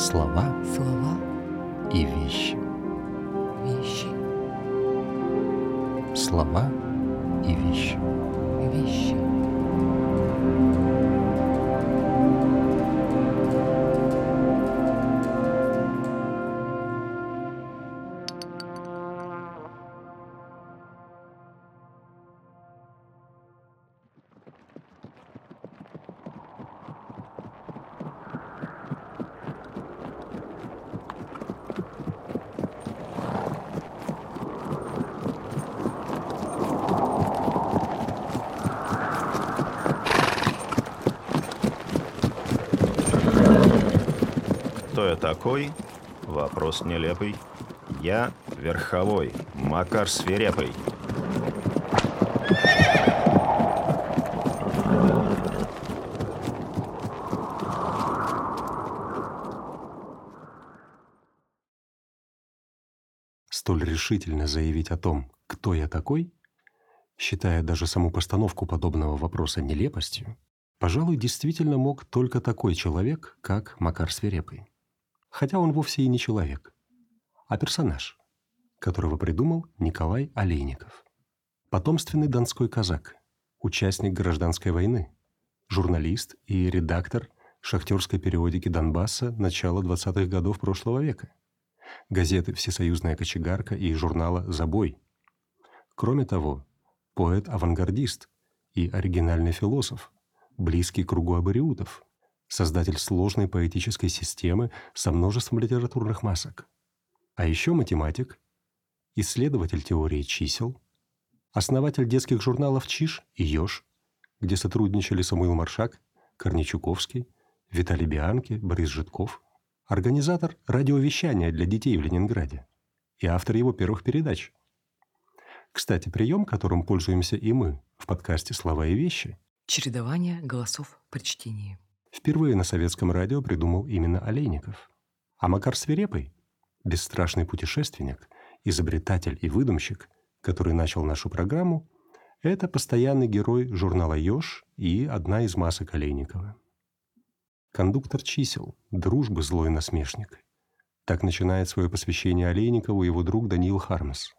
Слова слова и вещи. вещи Слова и вещи. вещи Такой? Вопрос нелепый. Я верховой, Макар свирепый. Столь решительно заявить о том, кто я такой, считая даже саму постановку подобного вопроса нелепостью, пожалуй, действительно мог только такой человек, как Макар Свирепый. Хотя он вовсе и не человек, а персонаж, которого придумал Николай Олейников. Потомственный донской казак, участник гражданской войны, журналист и редактор шахтерской периодики Донбасса начала 20-х годов прошлого века, газеты «Всесоюзная кочегарка» и журнала «Забой». Кроме того, поэт-авангардист и оригинальный философ, близкий кругу абориутов, создатель сложной поэтической системы со множеством литературных масок. А еще математик, исследователь теории чисел, основатель детских журналов «Чиж» и «Ёж», где сотрудничали Самуил Маршак, Корней Чуковский, Виталий Бианки, Борис Житков, организатор радиовещания для детей в Ленинграде и автор его первых передач. Кстати, прием, которым пользуемся и мы в подкасте «Слова и вещи», чередование голосов при чтении впервые на советском радио придумал именно Олейников. А Макар Свирепый – бесстрашный путешественник, изобретатель и выдумщик, который начал нашу программу, это постоянный герой журнала «Ёж» и одна из масок Олейникова. Кондуктор чисел, дружбы злой насмешник. Так начинает свое посвящение Олейникову его друг Даниил Хармс.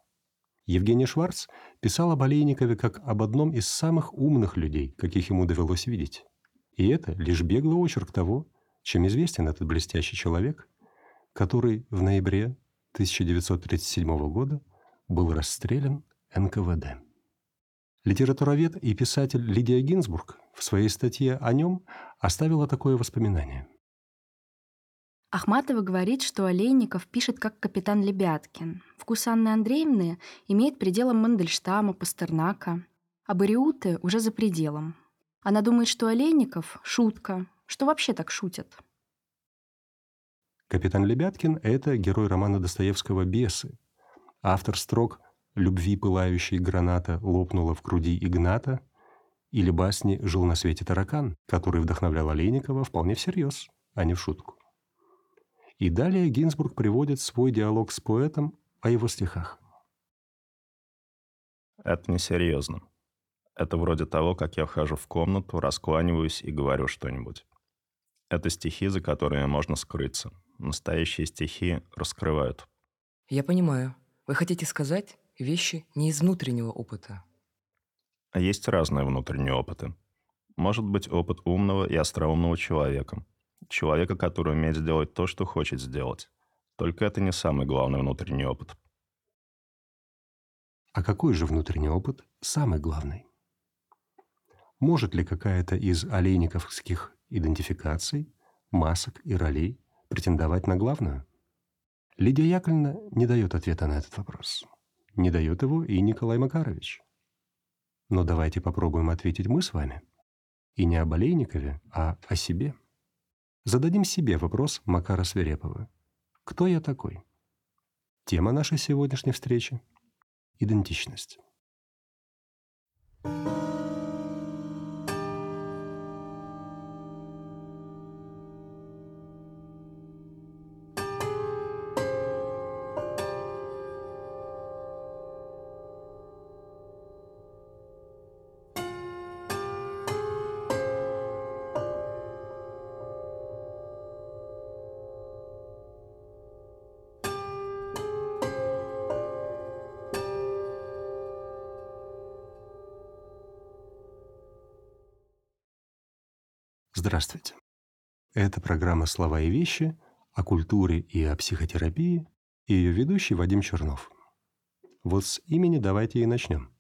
Евгений Шварц писал об Олейникове как об одном из самых умных людей, каких ему довелось видеть. И это лишь беглый очерк того, чем известен этот блестящий человек, который в ноябре 1937 года был расстрелян НКВД. Литературовед и писатель Лидия Гинзбург в своей статье о нем оставила такое воспоминание. Ахматова говорит, что Олейников пишет как капитан Лебяткин. Вкус Анны Андреевны имеет пределом Мандельштама, Пастернака. А Бариуты уже за пределом. Она думает, что Олейников — шутка, что вообще так шутят. Капитан Лебяткин — это герой романа Достоевского «Бесы», автор строк «Любви пылающей граната лопнула в груди Игната» или басни «Жил на свете таракан», который вдохновлял Олейникова вполне всерьез, а не в шутку. И далее Гинзбург приводит свой диалог с поэтом о его стихах. Это несерьезно. Это вроде того, как я вхожу в комнату, раскланиваюсь и говорю что-нибудь. Это стихи, за которые можно скрыться. Настоящие стихи раскрывают. Я понимаю. Вы хотите сказать вещи не из внутреннего опыта. А есть разные внутренние опыты. Может быть опыт умного и остроумного человека. Человека, который умеет сделать то, что хочет сделать. Только это не самый главный внутренний опыт. А какой же внутренний опыт самый главный? Может ли какая-то из олейниковских идентификаций, масок и ролей претендовать на главную? Лидия Яковлевна не дает ответа на этот вопрос. Не дает его и Николай Макарович. Но давайте попробуем ответить мы с вами. И не об Олейникове, а о себе. Зададим себе вопрос Макара Свирепова. Кто я такой? Тема нашей сегодняшней встречи – идентичность. Это программа «Слова и вещи» о культуре и о психотерапии и ее ведущий Вадим Чернов. Вот с имени давайте и начнем.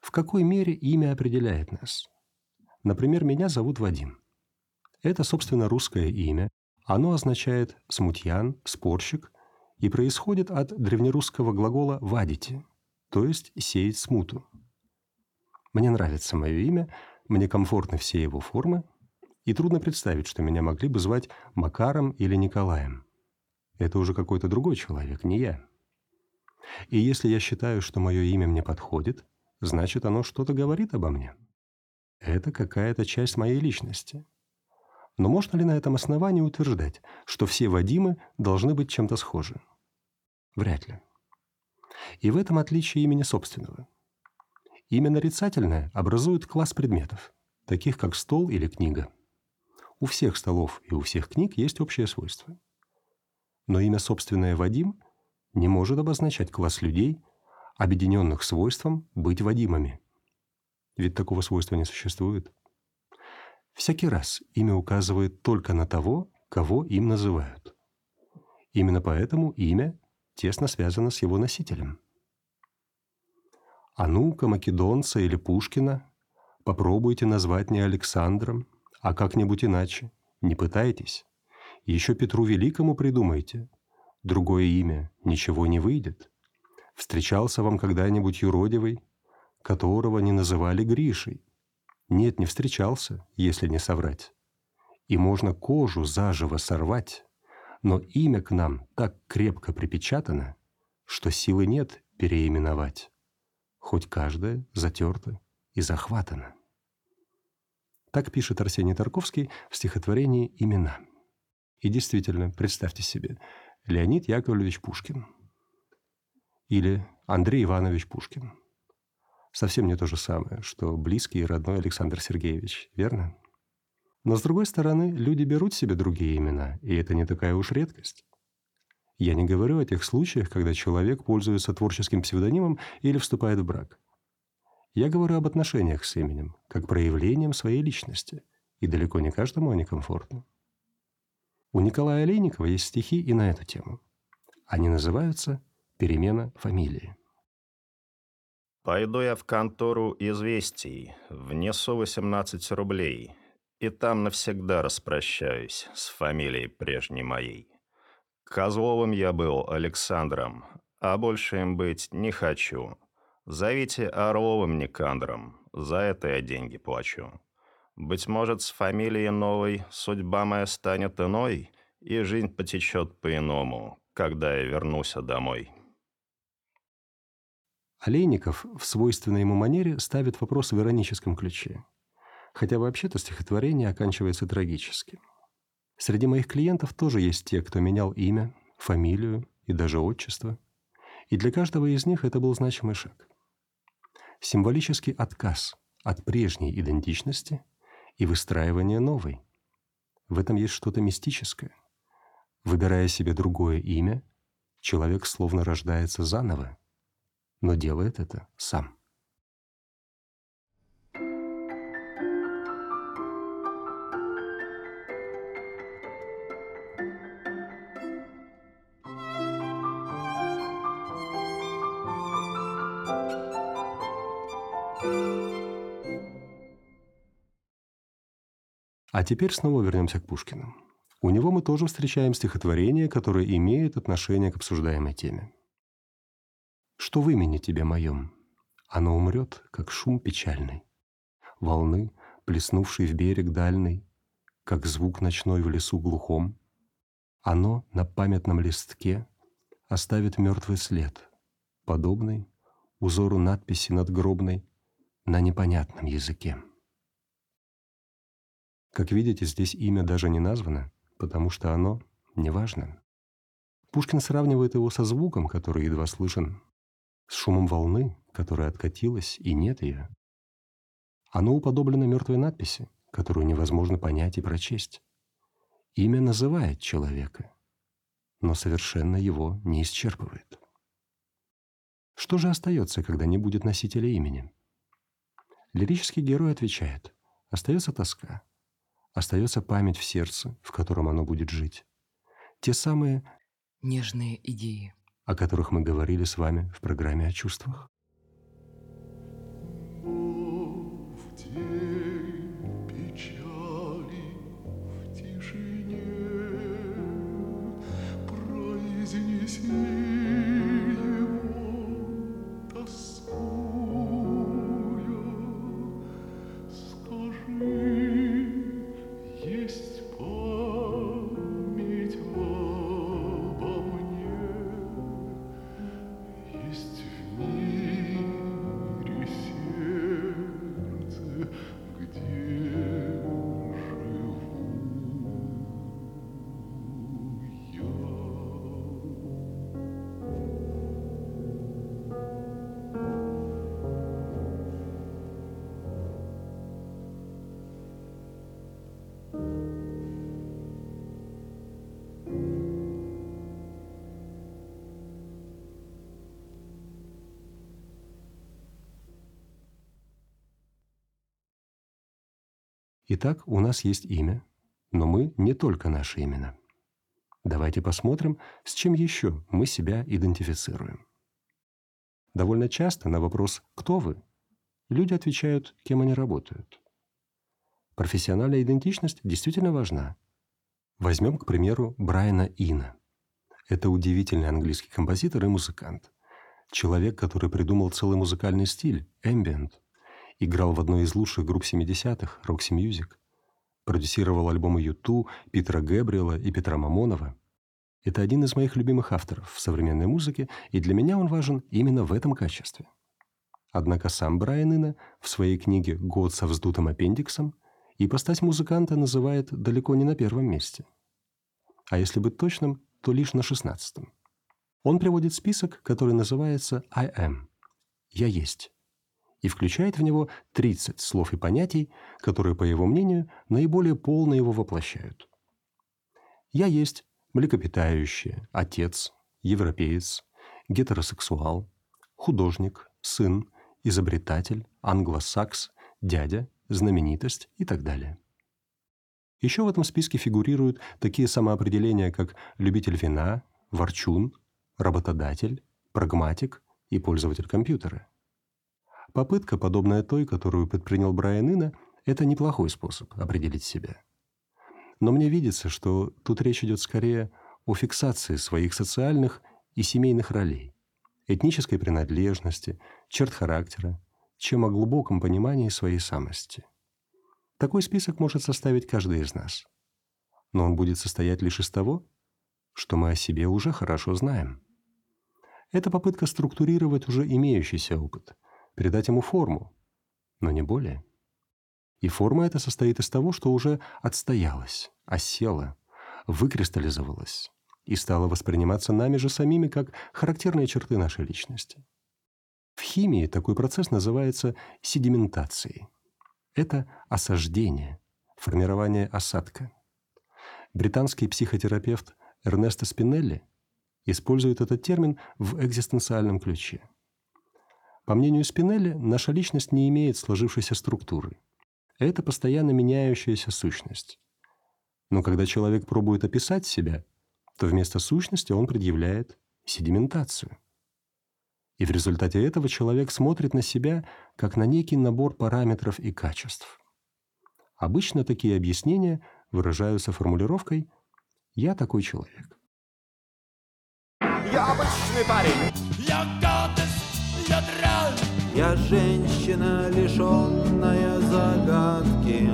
В какой мере имя определяет нас? Например, меня зовут Вадим. Это, собственно, русское имя. Оно означает «смутьян», «спорщик» и происходит от древнерусского глагола «вадите», то есть «сеять смуту». Мне нравится мое имя, мне комфортны все его формы, и трудно представить, что меня могли бы звать Макаром или Николаем. Это уже какой-то другой человек, не я. И если я считаю, что мое имя мне подходит, значит, оно что-то говорит обо мне. Это какая-то часть моей личности. Но можно ли на этом основании утверждать, что все Вадимы должны быть чем-то схожи? Вряд ли. И в этом отличие имени собственного. Имя нарицательное образует класс предметов, таких как стол или книга. У всех столов и у всех книг есть общее свойство. Но имя собственное Вадим не может обозначать класс людей, объединенных свойством быть Вадимами. Ведь такого свойства не существует. Всякий раз имя указывает только на того, кого им называют. Именно поэтому имя тесно связано с его носителем. А ну-ка, Македонца или Пушкина попробуйте назвать не Александром, а как-нибудь иначе. Не пытайтесь. Еще Петру Великому придумайте. Другое имя ничего не выйдет. Встречался вам когда-нибудь юродивый, которого не называли Гришей? Нет, не встречался, если не соврать. И можно кожу заживо сорвать, но имя к нам так крепко припечатано, что силы нет переименовать, хоть каждое затерто и захватано. Так пишет Арсений Тарковский в стихотворении «Имена». И действительно, представьте себе, Леонид Яковлевич Пушкин или Андрей Иванович Пушкин. Совсем не то же самое, что близкий и родной Александр Сергеевич, верно? Но с другой стороны, люди берут себе другие имена, и это не такая уж редкость. Я не говорю о тех случаях, когда человек пользуется творческим псевдонимом или вступает в брак. Я говорю об отношениях с именем, как проявлением своей личности, и далеко не каждому они комфортны. У Николая Олейникова есть стихи и на эту тему. Они называются «Перемена фамилии». Пойду я в контору известий, внесу 18 рублей, и там навсегда распрощаюсь с фамилией прежней моей. Козловым я был Александром, а больше им быть не хочу. Зовите Орловым Никандром, за это я деньги плачу. Быть может, с фамилией новой судьба моя станет иной, и жизнь потечет по-иному, когда я вернусь домой. Олейников в свойственной ему манере ставит вопрос в ироническом ключе. Хотя вообще-то стихотворение оканчивается трагически. Среди моих клиентов тоже есть те, кто менял имя, фамилию и даже отчество. И для каждого из них это был значимый шаг символический отказ от прежней идентичности и выстраивание новой. В этом есть что-то мистическое. Выбирая себе другое имя, человек словно рождается заново, но делает это сам. А теперь снова вернемся к Пушкину. У него мы тоже встречаем стихотворение, которое имеет отношение к обсуждаемой теме. «Что в имени тебе моем? Оно умрет, как шум печальный. Волны, плеснувшей в берег дальний, как звук ночной в лесу глухом. Оно на памятном листке оставит мертвый след, подобный узору надписи надгробной на непонятном языке. Как видите, здесь имя даже не названо, потому что оно неважно. Пушкин сравнивает его со звуком, который едва слышен, с шумом волны, которая откатилась, и нет ее. Оно уподоблено мертвой надписи, которую невозможно понять и прочесть. Имя называет человека, но совершенно его не исчерпывает. Что же остается, когда не будет носителя имени? Лирический герой отвечает, остается тоска, остается память в сердце, в котором оно будет жить. Те самые Нежные идеи. о которых мы говорили с вами в программе о чувствах. Итак, у нас есть имя, но мы не только наши имена. Давайте посмотрим, с чем еще мы себя идентифицируем. Довольно часто на вопрос «Кто вы?» люди отвечают, кем они работают. Профессиональная идентичность действительно важна. Возьмем, к примеру, Брайана Ина. Это удивительный английский композитор и музыкант. Человек, который придумал целый музыкальный стиль – ambient. Играл в одной из лучших групп 70-х – Roxy Music. Продюсировал альбомы U2, Питера Гэбриэла и Петра Мамонова. Это один из моих любимых авторов в современной музыке, и для меня он важен именно в этом качестве. Однако сам Брайан Ина в своей книге «Год со вздутым аппендиксом» ипостась музыканта называет далеко не на первом месте. А если быть точным, то лишь на шестнадцатом. Он приводит список, который называется «I am» – «Я есть» и включает в него 30 слов и понятий, которые, по его мнению, наиболее полно его воплощают. «Я есть» млекопитающее, отец, европеец, гетеросексуал, художник, сын, изобретатель, англосакс, дядя, знаменитость и так далее. Еще в этом списке фигурируют такие самоопределения, как любитель вина, ворчун, работодатель, прагматик и пользователь компьютера. Попытка, подобная той, которую предпринял Брайан Ина, это неплохой способ определить себя. Но мне видится, что тут речь идет скорее о фиксации своих социальных и семейных ролей, этнической принадлежности, черт характера, чем о глубоком понимании своей самости. Такой список может составить каждый из нас. Но он будет состоять лишь из того, что мы о себе уже хорошо знаем. Это попытка структурировать уже имеющийся опыт, придать ему форму, но не более. И форма эта состоит из того, что уже отстоялось, осело, выкристаллизовалось и стало восприниматься нами же самими как характерные черты нашей личности. В химии такой процесс называется седиментацией. Это осаждение, формирование осадка. Британский психотерапевт Эрнесто Спинелли использует этот термин в экзистенциальном ключе. По мнению Спинелли, наша личность не имеет сложившейся структуры. Это постоянно меняющаяся сущность. Но когда человек пробует описать себя, то вместо сущности он предъявляет седиментацию. И в результате этого человек смотрит на себя как на некий набор параметров и качеств. Обычно такие объяснения выражаются формулировкой «я такой человек». Я обычный парень. Я я женщина, лишенная загадки.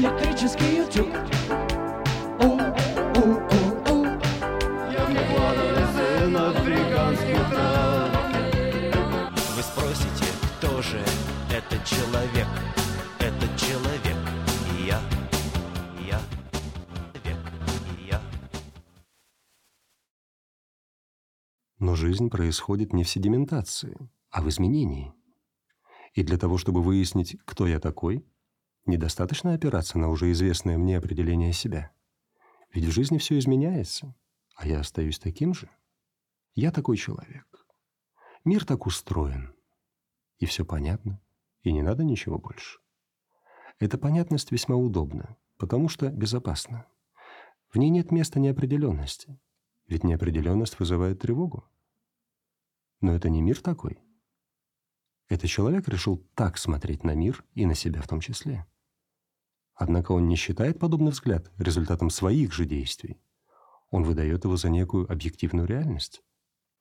электрический утюг. У, у, у, у. Я в них падаю сын. Вы спросите, кто же этот человек? Этот человек я, я, век, я. Но жизнь происходит не в седиментации, а в изменении. И для того, чтобы выяснить, кто я такой – недостаточно опираться на уже известное мне определение себя. Ведь в жизни все изменяется, а я остаюсь таким же. Я такой человек. Мир так устроен. И все понятно, и не надо ничего больше. Эта понятность весьма удобна, потому что безопасна. В ней нет места неопределенности, ведь неопределенность вызывает тревогу. Но это не мир такой. Этот человек решил так смотреть на мир и на себя в том числе. Однако он не считает подобный взгляд результатом своих же действий. Он выдает его за некую объективную реальность.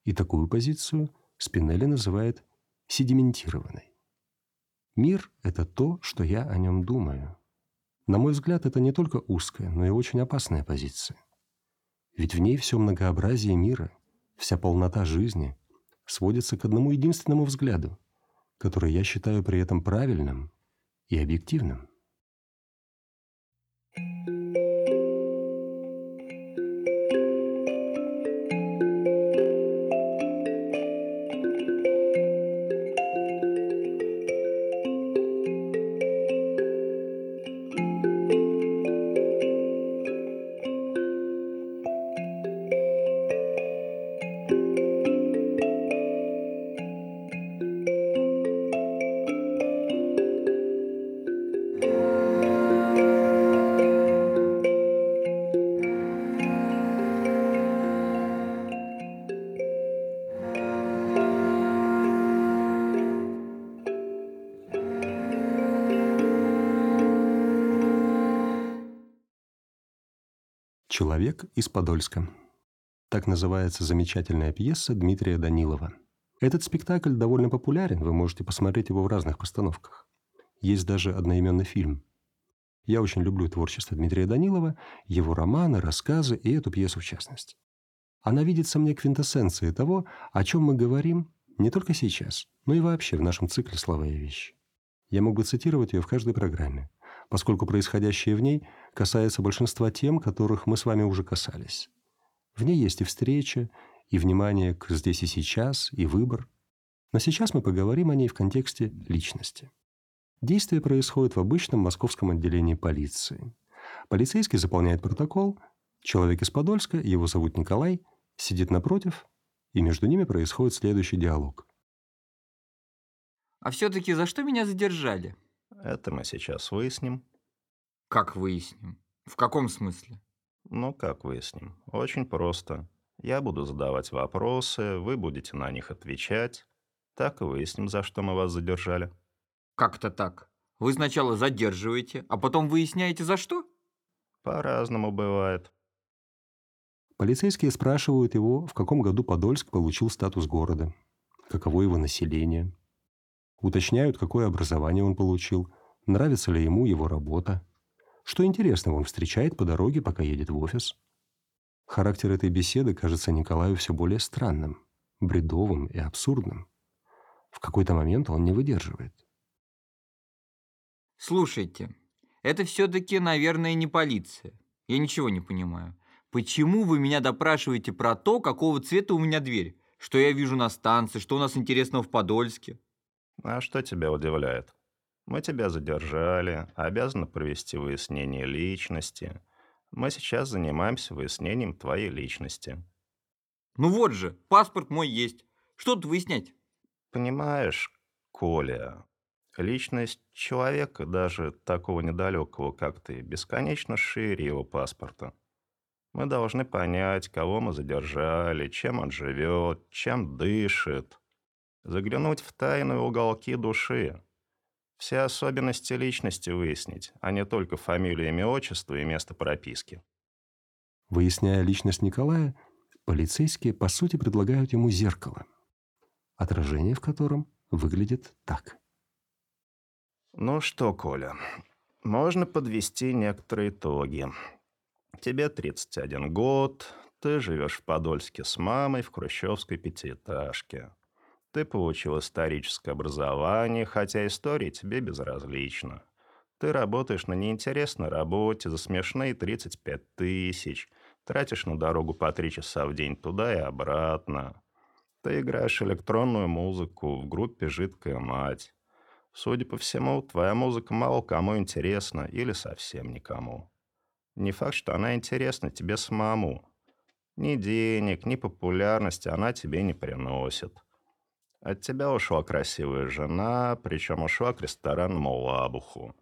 И такую позицию Спинелли называет седиментированной. Мир — это то, что я о нем думаю. На мой взгляд, это не только узкая, но и очень опасная позиция. Ведь в ней все многообразие мира, вся полнота жизни сводится к одному единственному взгляду, который я считаю при этом правильным и объективным. «Человек из Подольска». Так называется замечательная пьеса Дмитрия Данилова. Этот спектакль довольно популярен, вы можете посмотреть его в разных постановках. Есть даже одноименный фильм. Я очень люблю творчество Дмитрия Данилова, его романы, рассказы и эту пьесу в частности. Она видится мне квинтэссенцией того, о чем мы говорим не только сейчас, но и вообще в нашем цикле «Слова и вещи». Я мог бы цитировать ее в каждой программе, поскольку происходящее в ней касается большинства тем, которых мы с вами уже касались. В ней есть и встреча, и внимание к здесь и сейчас, и выбор. Но сейчас мы поговорим о ней в контексте личности. Действие происходит в обычном московском отделении полиции. Полицейский заполняет протокол, человек из Подольска, его зовут Николай, сидит напротив, и между ними происходит следующий диалог. А все-таки за что меня задержали? Это мы сейчас выясним. Как выясним? В каком смысле? Ну, как выясним? Очень просто. Я буду задавать вопросы, вы будете на них отвечать. Так и выясним, за что мы вас задержали. Как-то так. Вы сначала задерживаете, а потом выясняете, за что? По-разному бывает. Полицейские спрашивают его, в каком году Подольск получил статус города, каково его население. Уточняют, какое образование он получил, нравится ли ему его работа, что интересного он встречает по дороге, пока едет в офис. Характер этой беседы кажется Николаю все более странным, бредовым и абсурдным. В какой-то момент он не выдерживает. Слушайте, это все-таки, наверное, не полиция. Я ничего не понимаю. Почему вы меня допрашиваете про то, какого цвета у меня дверь? Что я вижу на станции, что у нас интересного в Подольске? А что тебя удивляет? Мы тебя задержали, обязаны провести выяснение личности. Мы сейчас занимаемся выяснением твоей личности. Ну вот же, паспорт мой есть. Что тут выяснять? Понимаешь, Коля, личность человека, даже такого недалекого, как ты, бесконечно шире его паспорта. Мы должны понять, кого мы задержали, чем он живет, чем дышит. Заглянуть в тайные уголки души. Все особенности личности выяснить, а не только фамилию, имя, отчество и место прописки. Выясняя личность Николая, полицейские, по сути, предлагают ему зеркало, отражение в котором выглядит так. Ну что, Коля, можно подвести некоторые итоги. Тебе 31 год, ты живешь в Подольске с мамой в хрущевской пятиэтажке. Ты получил историческое образование, хотя история тебе безразлична. Ты работаешь на неинтересной работе за смешные 35 тысяч, тратишь на дорогу по три часа в день туда и обратно. Ты играешь электронную музыку в группе «Жидкая мать». Судя по всему, твоя музыка мало кому интересна или совсем никому. Не факт, что она интересна тебе самому. Ни денег, ни популярности она тебе не приносит. От тебя ушла красивая жена, причем ушла к ресторанному лабуху.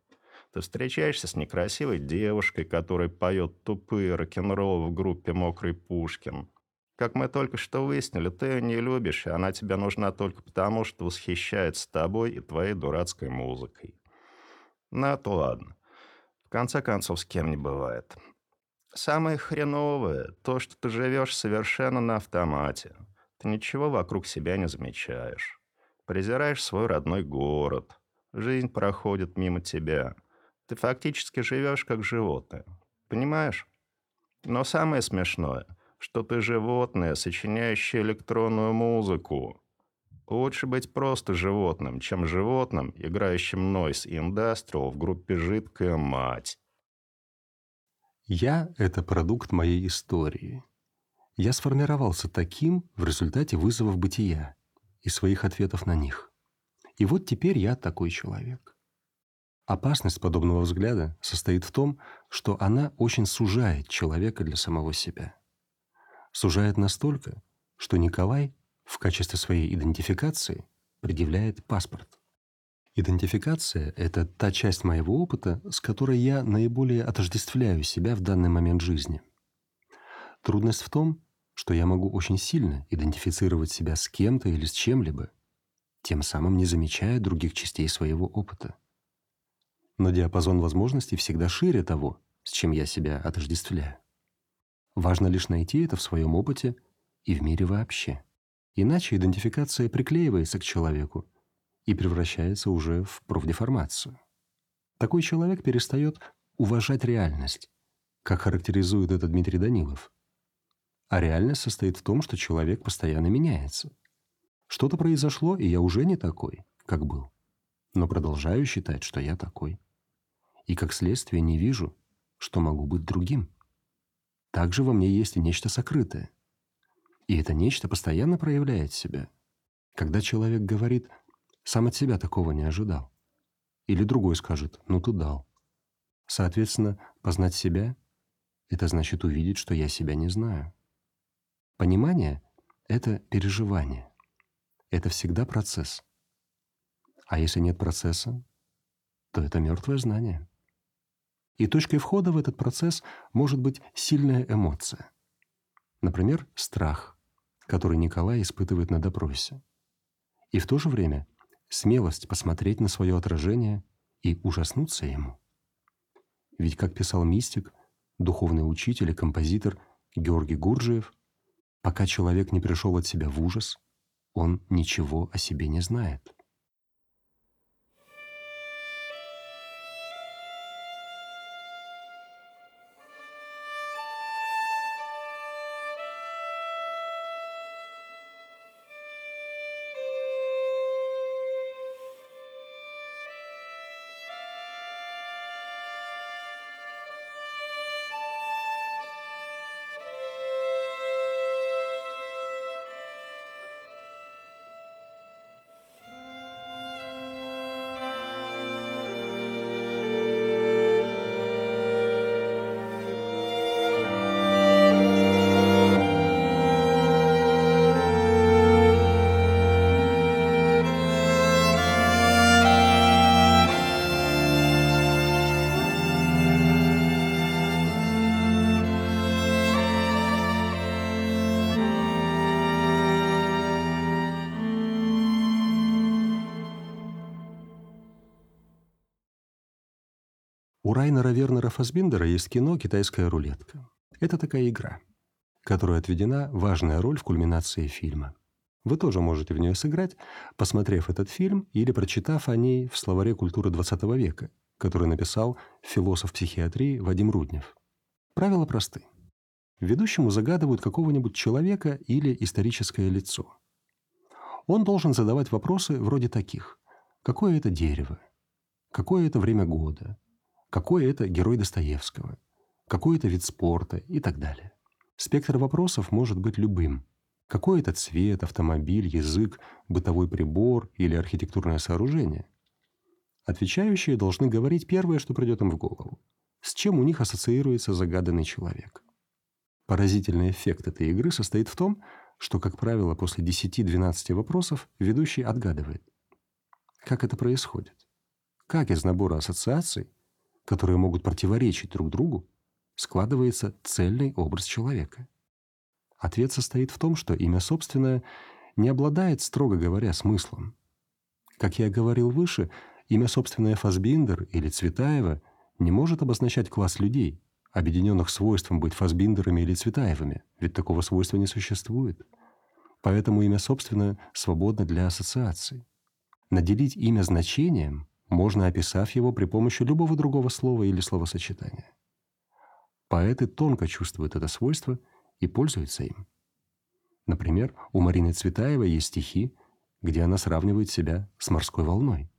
Ты встречаешься с некрасивой девушкой, которая поет тупые рок-н-ролл в группе «Мокрый Пушкин». Как мы только что выяснили, ты ее не любишь, и она тебе нужна только потому, что восхищается тобой и твоей дурацкой музыкой. Ну, это ладно. В конце концов, с кем не бывает. Самое хреновое — то, что ты живешь совершенно на автомате. Ты ничего вокруг себя не замечаешь. Презираешь свой родной город. Жизнь проходит мимо тебя. Ты фактически живешь как животное. Понимаешь? Но самое смешное, что ты животное, сочиняющее электронную музыку. Лучше быть просто животным, чем животным, играющим Noise Industrial в группе «Жидкая мать». Я — это продукт моей истории. Я сформировался таким в результате вызовов бытия и своих ответов на них. И вот теперь я такой человек. Опасность подобного взгляда состоит в том, что она очень сужает человека для самого себя. Сужает настолько, что Николай в качестве своей идентификации предъявляет паспорт. Идентификация — это та часть моего опыта, с которой я наиболее отождествляю себя в данный момент жизни. Трудность в том, что я могу очень сильно идентифицировать себя с кем-то или с чем-либо, тем самым не замечая других частей своего опыта. Но диапазон возможностей всегда шире того, с чем я себя отождествляю. Важно лишь найти это в своем опыте и в мире вообще. Иначе идентификация приклеивается к человеку и превращается уже в профдеформацию. Такой человек перестает уважать реальность, как характеризует это Дмитрий Данилов. А реальность состоит в том, что человек постоянно меняется. Что-то произошло, и я уже не такой, как был. Но продолжаю считать, что я такой. И как следствие не вижу, что могу быть другим. Также во мне есть и нечто сокрытое. И это нечто постоянно проявляет себя. Когда человек говорит сам от себя такого не ожидал. Или другой скажет «ну ты дал». Соответственно, познать себя — это значит увидеть, что я себя не знаю. Понимание — это переживание. Это всегда процесс. А если нет процесса, то это мертвое знание. И точкой входа в этот процесс может быть сильная эмоция. Например, страх, который Николай испытывает на допросе. И в то же время смелость посмотреть на свое отражение и ужаснуться ему. Ведь, как писал мистик, духовный учитель и композитор Георгий Гурджиев, пока человек не пришел от себя в ужас, он ничего о себе не знает. У Райнера Вернера Фасбиндера есть кино «Китайская рулетка». Это такая игра, которой отведена важная роль в кульминации фильма. Вы тоже можете в нее сыграть, посмотрев этот фильм или прочитав о ней в словаре культуры XX века, который написал философ психиатрии Вадим Руднев. Правила просты. Ведущему загадывают какого-нибудь человека или историческое лицо. Он должен задавать вопросы вроде таких. Какое это дерево? Какое это время года? Какой это герой Достоевского, какой это вид спорта и так далее. Спектр вопросов может быть любым. Какой это цвет, автомобиль, язык, бытовой прибор или архитектурное сооружение? Отвечающие должны говорить первое, что придет им в голову. С чем у них ассоциируется загаданный человек. Поразительный эффект этой игры состоит в том, что, как правило, после 10-12 вопросов ведущий отгадывает. Как это происходит? Как из набора ассоциаций, которые могут противоречить друг другу, складывается цельный образ человека? Ответ состоит в том, что имя собственное не обладает, строго говоря, смыслом. Как я говорил выше, имя собственное Фасбиндер или Цветаева не может обозначать класс людей, объединенных свойством быть Фасбиндерами или Цветаевыми, ведь такого свойства не существует. Поэтому имя собственное свободно для ассоциаций. Наделить имя значением можно, описав его при помощи любого другого слова или словосочетания. Поэты тонко чувствуют это свойство и пользуются им. Например, у Марины Цветаевой есть стихи, где она сравнивает себя с морской волной.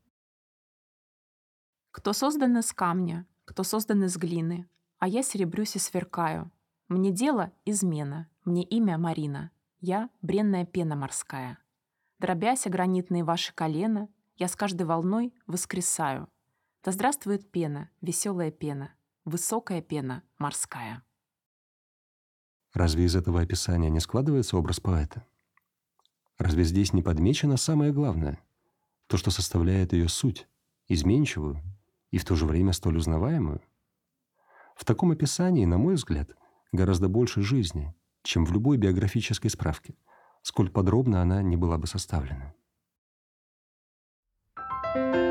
Кто создан из камня, кто создан из глины, а я серебрюсь и сверкаю. Мне дело — измена, мне имя Марина, я — бренная пена морская. Дробяся гранитные ваши колена, я с каждой волной воскресаю. Да здравствует пена, веселая пена, высокая пена морская. Разве из этого описания не складывается образ поэта? Разве здесь не подмечено самое главное? То, что составляет ее суть, изменчивую и в то же время столь узнаваемую? В таком описании, на мой взгляд, гораздо больше жизни, чем в любой биографической справке, сколь подробно она не была бы составлена. Кто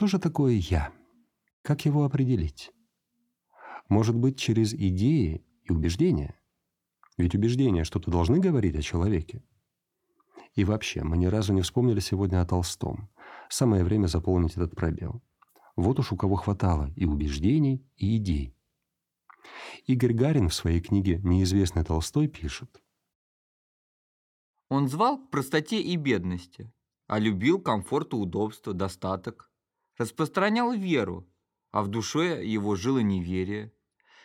Что же такое «я»? Как его определить? Может быть, через идеи и убеждения? Ведь убеждения что-то должны говорить о человеке. И вообще, мы ни разу не вспомнили сегодня о Толстом. Самое время заполнить этот пробел. Вот уж у кого хватало и убеждений, и идей. Игорь Гарин в своей книге «Неизвестный Толстой» пишет. Он звал к простоте и бедности, а любил комфорт и удобство, достаток. Распространял веру, а в душе его жило неверие.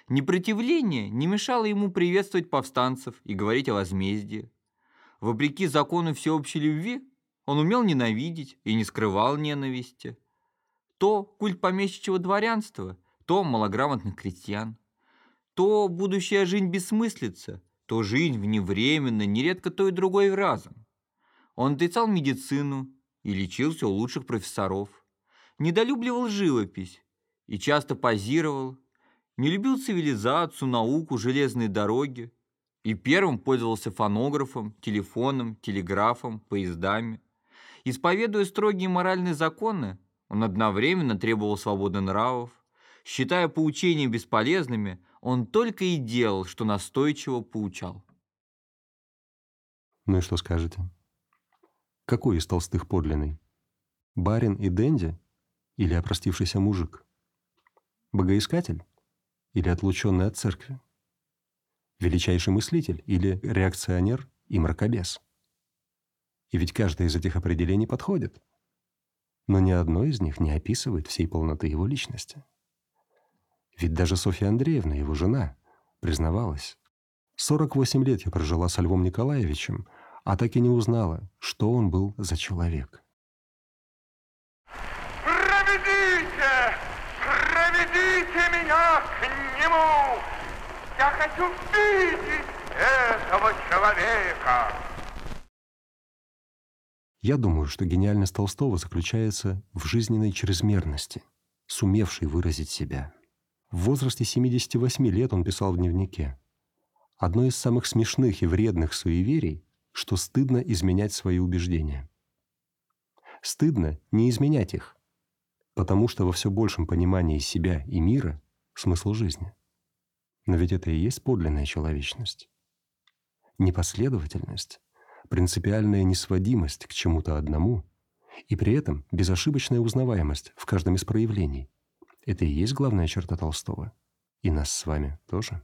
Непротивление не мешало ему приветствовать повстанцев и говорить о возмездии. Вопреки закону всеобщей любви, он умел ненавидеть и не скрывал ненависти. То культ помещичьего дворянства, то малограмотных крестьян. То будущая жизнь бессмыслица, то жизнь вневременная, нередко то и другой разом. Он отрицал медицину и лечился у лучших профессоров. Недолюбливал живопись и часто позировал. Не любил цивилизацию, науку, железные дороги. И первым пользовался фонографом, телефоном, телеграфом, поездами. Исповедуя строгие моральные законы, он одновременно требовал свободы нравов. Считая поучения бесполезными, он только и делал, что настойчиво поучал. Ну и что скажете? Какой из толстых подлинный? Барин и Дэнди или опростившийся мужик? Богоискатель или отлученный от церкви? Величайший мыслитель или реакционер и мракобес? И ведь каждое из этих определений подходит. Но ни одно из них не описывает всей полноты его личности. Ведь даже Софья Андреевна, его жена, признавалась. 48 лет я прожила со Львом Николаевичем, а так и не узнала, что он был за человек. Проведите меня к нему! Я хочу видеть этого человека! Я думаю, что гениальность Толстого заключается в жизненной чрезмерности, сумевшей выразить себя. В возрасте 78 лет он писал в дневнике. Одно из самых смешных и вредных суеверий, что стыдно изменять свои убеждения. Стыдно не изменять их, потому что во все большем понимании себя и мира смысл жизни. Но ведь это и есть подлинная человечность. Непоследовательность, принципиальная несводимость к чему-то одному и при этом безошибочная узнаваемость в каждом из проявлений – это и есть главная черта Толстого. И нас с вами тоже.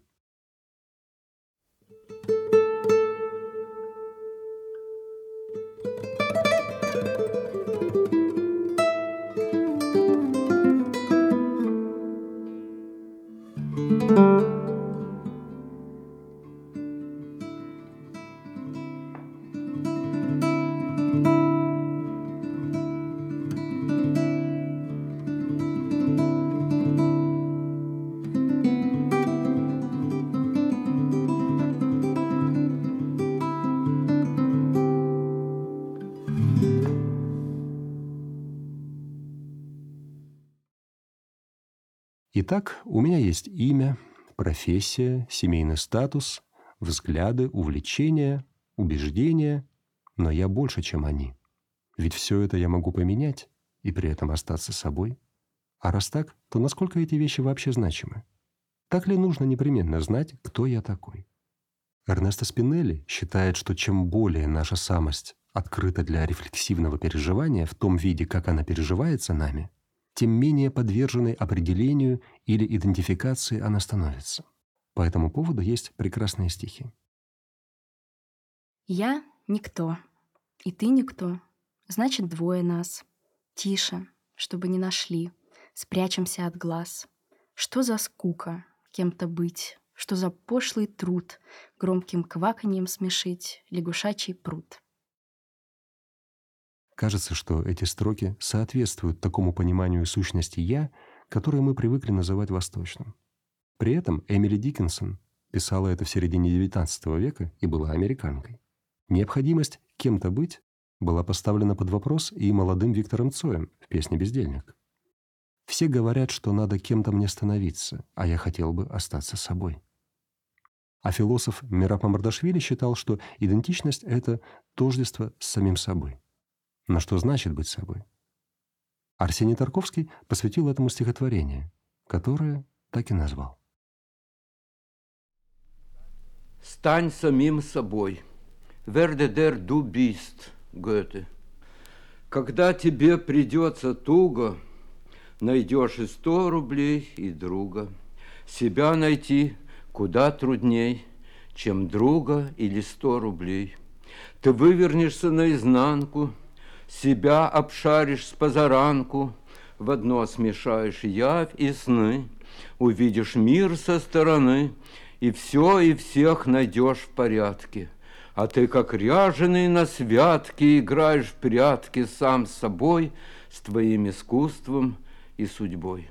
Итак, у меня есть имя, профессия, семейный статус, взгляды, увлечения, убеждения, но я больше, чем они. Ведь все это я могу поменять и при этом остаться собой. А раз так, то насколько эти вещи вообще значимы? Так ли нужно непременно знать, кто я такой? Эрнесто Спинелли считает, что чем более наша самость открыта для рефлексивного переживания в том виде, как она переживается нами – тем менее подверженной определению или идентификации она становится. По этому поводу есть прекрасные стихи. Я никто, и ты никто. Значит, двое нас. Тише, чтобы не нашли. Спрячемся от глаз. Что за скука кем-то быть? Что за пошлый труд громким кваканьем смешить лягушачий пруд? Кажется, что эти строки соответствуют такому пониманию сущности «я», которое мы привыкли называть восточным. При этом Эмили Диккенсон писала это в середине XIX века и была американкой. Необходимость кем-то быть была поставлена под вопрос и молодым Виктором Цоем в песне «Бездельник». Все говорят, что надо кем-то мне становиться, а я хотел бы остаться собой. А философ Мирапа Мардашвили считал, что идентичность — это тождество с самим собой. Но что значит быть собой? Арсений Тарковский посвятил этому стихотворение, которое так и назвал. Стань самим собой. Верде дер ду бист, Гёте. Когда тебе придется туго, найдешь и сто рублей, и друга. Себя найти куда трудней, чем друга или сто рублей. Ты вывернешься наизнанку, себя обшаришь с позаранку, В одно смешаешь явь и сны, Увидишь мир со стороны, И все и всех найдешь в порядке. А ты, как ряженый на святке, Играешь в прятки сам с собой, С твоим искусством и судьбой.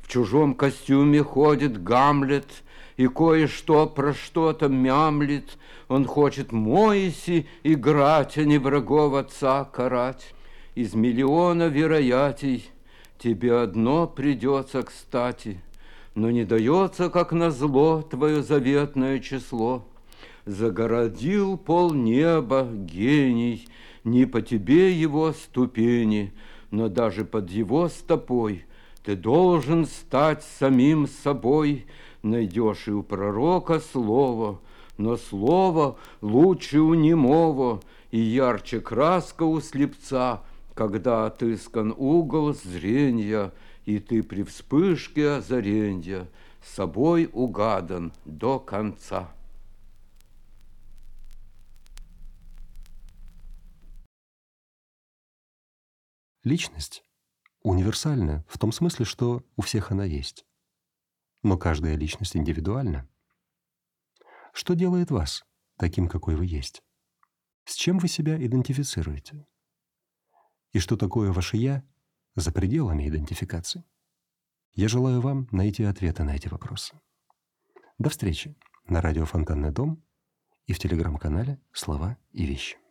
В чужом костюме ходит Гамлет, И кое-что про что-то мямлит, он хочет Моиси играть, а не врагов отца карать. Из миллиона вероятий тебе одно придется кстати, но не дается, как назло, твое заветное число. Загородил пол неба гений, не по тебе его ступени, но даже под его стопой ты должен стать самим собой, найдешь и у пророка слово — но слово лучше у немого, И ярче краска у слепца, Когда отыскан угол зрения, И ты при вспышке озаренья собой угадан до конца. Личность универсальна в том смысле, что у всех она есть. Но каждая личность индивидуальна. Что делает вас таким, какой вы есть? С чем вы себя идентифицируете? И что такое ваше «я» за пределами идентификации? Я желаю вам найти ответы на эти вопросы. До встречи на радио «Фонтанный дом» и в телеграм-канале «Слова и вещи».